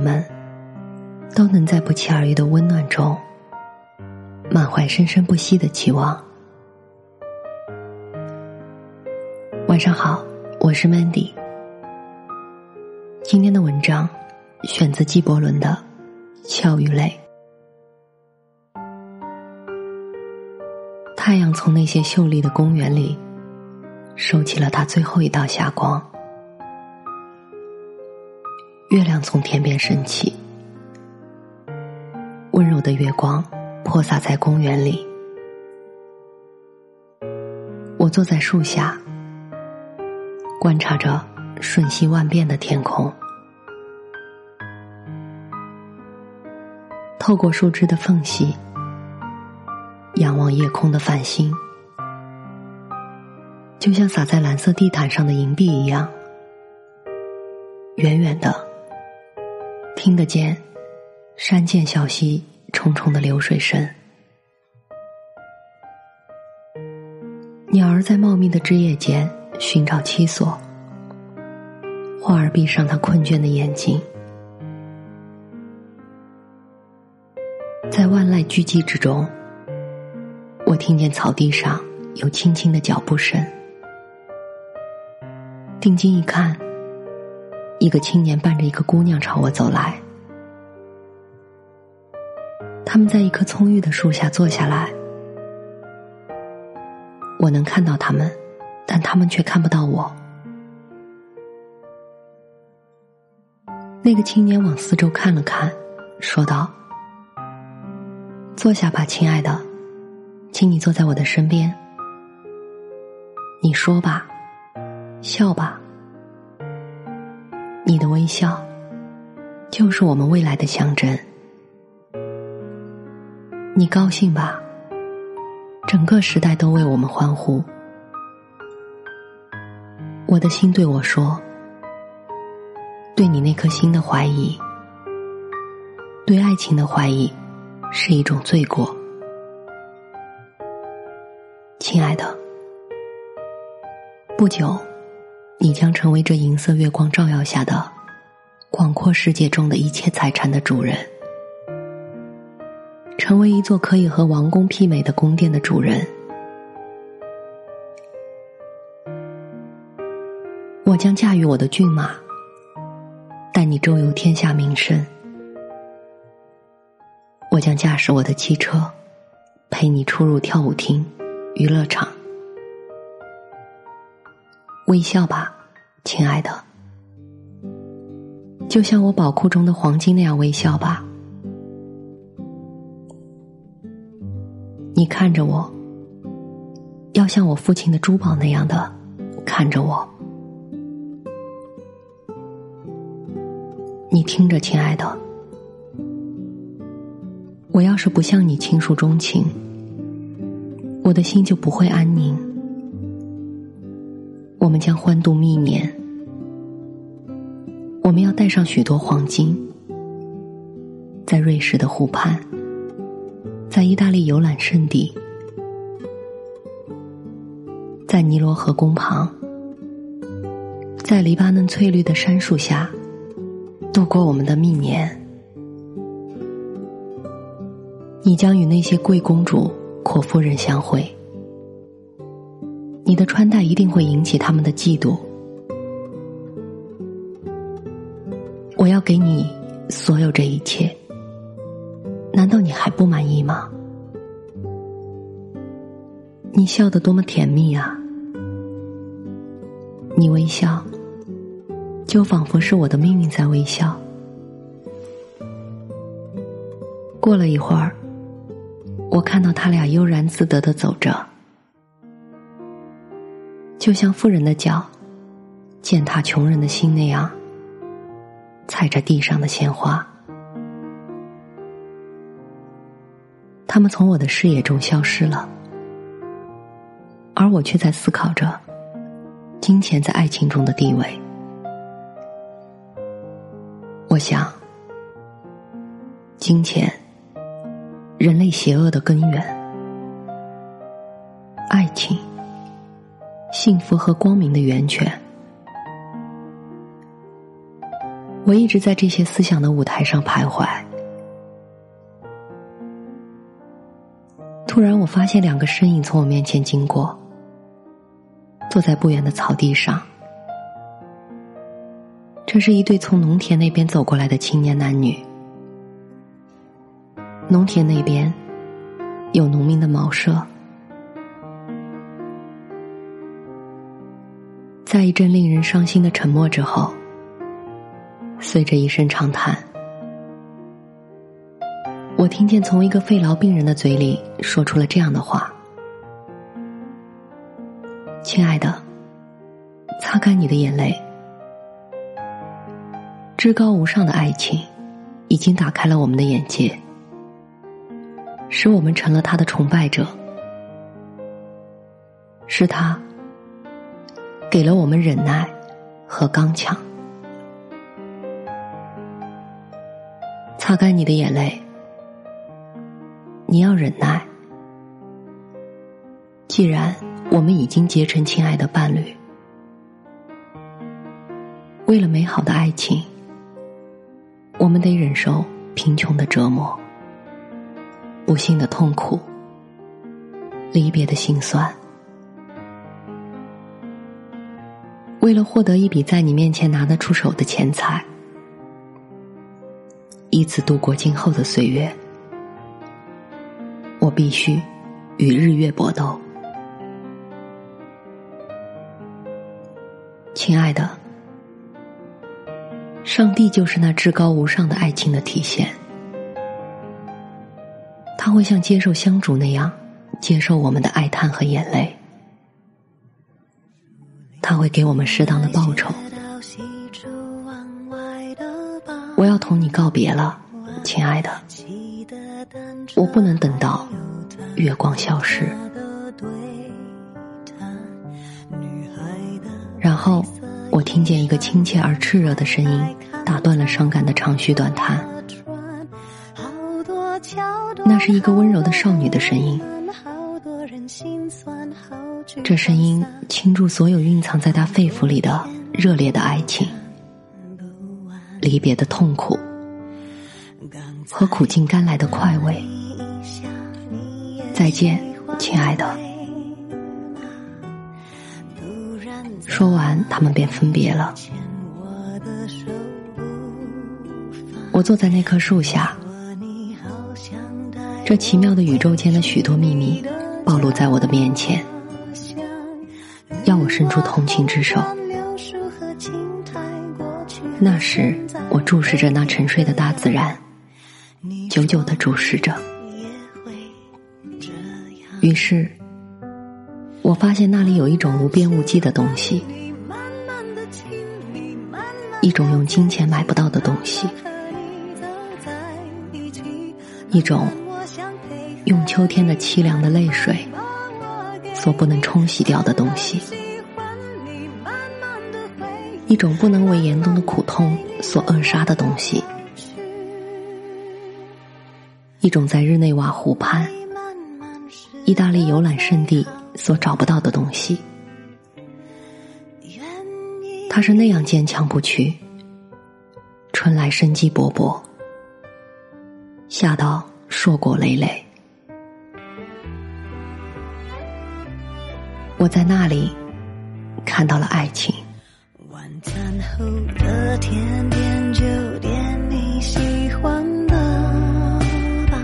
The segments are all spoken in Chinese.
我们都能在不期而遇的温暖中，满怀生生不息的期望。晚上好，我是 Mandy。今天的文章选自纪伯伦的《笑与泪》。太阳从那些秀丽的公园里收起了它最后一道霞光，月亮从天边升起，温柔的月光泼洒在公园里。我坐在树下，观察着瞬息万变的天空。透过树枝的缝隙，仰望夜空的繁星，就像洒在蓝色地毯上的银币一样。远远的，听得见山涧小溪重重的流水声。鸟儿在茂密的枝叶间寻找栖所，花儿闭上它困倦的眼睛。在万籁俱寂之中，我听见草地上有轻轻的脚步声。定睛一看，一个青年伴着一个姑娘朝我走来。他们在一棵葱郁的树下坐下来，我能看到他们，但他们却看不到我。那个青年往四周看了看，说道。坐下吧，亲爱的，请你坐在我的身边。你说吧，笑吧，你的微笑就是我们未来的象征。你高兴吧，整个时代都为我们欢呼。我的心对我说：“对你那颗心的怀疑，对爱情的怀疑。”是一种罪过，亲爱的。不久，你将成为这银色月光照耀下的广阔世界中的一切财产的主人，成为一座可以和王宫媲美的宫殿的主人。我将驾驭我的骏马，带你周游天下名胜。我将驾驶我的汽车，陪你出入跳舞厅、娱乐场。微笑吧，亲爱的，就像我宝库中的黄金那样微笑吧。你看着我，要像我父亲的珠宝那样的看着我。你听着，亲爱的。我要是不向你倾诉衷情，我的心就不会安宁。我们将欢度蜜年，我们要带上许多黄金，在瑞士的湖畔，在意大利游览胜地，在尼罗河宫旁，在黎巴嫩翠绿的杉树下，度过我们的蜜年。你将与那些贵公主、阔夫人相会，你的穿戴一定会引起他们的嫉妒。我要给你所有这一切，难道你还不满意吗？你笑得多么甜蜜啊！你微笑，就仿佛是我的命运在微笑。过了一会儿。我看到他俩悠然自得的走着，就像富人的脚践踏穷人的心那样，踩着地上的鲜花，他们从我的视野中消失了，而我却在思考着金钱在爱情中的地位。我想，金钱，人类邪恶的根源；爱情，幸福和光明的源泉。我一直在这些思想的舞台上徘徊。突然，我发现两个身影从我面前经过，坐在不远的草地上。这是一对从农田那边走过来的青年男女。农田那边有农民的茅舍，在一阵令人伤心的沉默之后。随着一声长叹，我听见从一个肺痨病人的嘴里说出了这样的话：“亲爱的，擦干你的眼泪。至高无上的爱情，已经打开了我们的眼界，使我们成了他的崇拜者。是他，给了我们忍耐和刚强。”擦干你的眼泪，你要忍耐。既然我们已经结成亲爱的伴侣，为了美好的爱情，我们得忍受贫穷的折磨、不幸的痛苦、离别的心酸。为了获得一笔在你面前拿得出手的钱财。以此度过今后的岁月，我必须与日月搏斗。亲爱的，上帝就是那至高无上的爱情的体现，他会像接受香烛那样接受我们的哀叹和眼泪，他会给我们适当的报酬。我要同你告别了，亲爱的。我不能等到月光消失。然后，我听见一个亲切而炽热的声音，打断了伤感的长吁短叹。那是一个温柔的少女的声音。这声音倾注所有蕴藏在他肺腑里的热烈的爱情。离别的痛苦和苦尽甘来的快慰。再见，亲爱的。说完，他们便分别了。我坐在那棵树下，这奇妙的宇宙间的许多秘密暴露在我的面前，伸出同情之手。那时，我注视着那沉睡的大自然，久久的注视着。于是，我发现那里有一种无边无际的东西，一种用金钱买不到的东西，一种用秋天的凄凉的泪水所不能冲洗掉的东西。一种不能为严冬的苦痛所扼杀的东西，一种在日内瓦湖畔、意大利游览胜地所找不到的东西。它是那样坚强不屈，春来生机勃勃，夏到硕果累累。我在那里看到了爱情。餐后的甜点就点你喜欢的吧，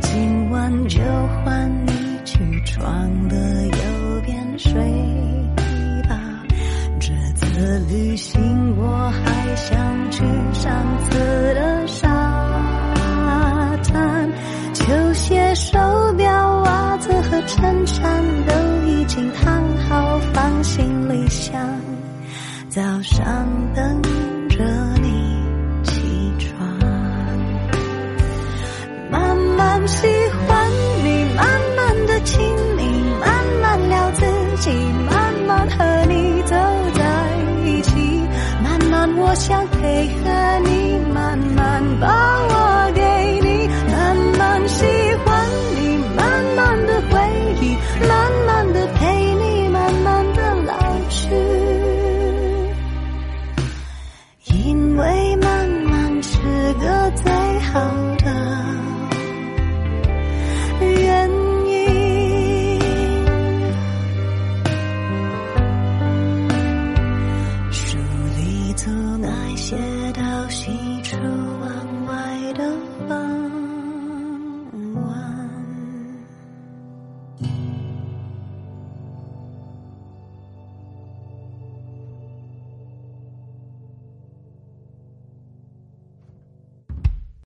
今晚就换你去床的右边睡吧。这次旅行想配合你，慢慢把我给你，慢慢喜欢你，慢慢的回忆，慢慢。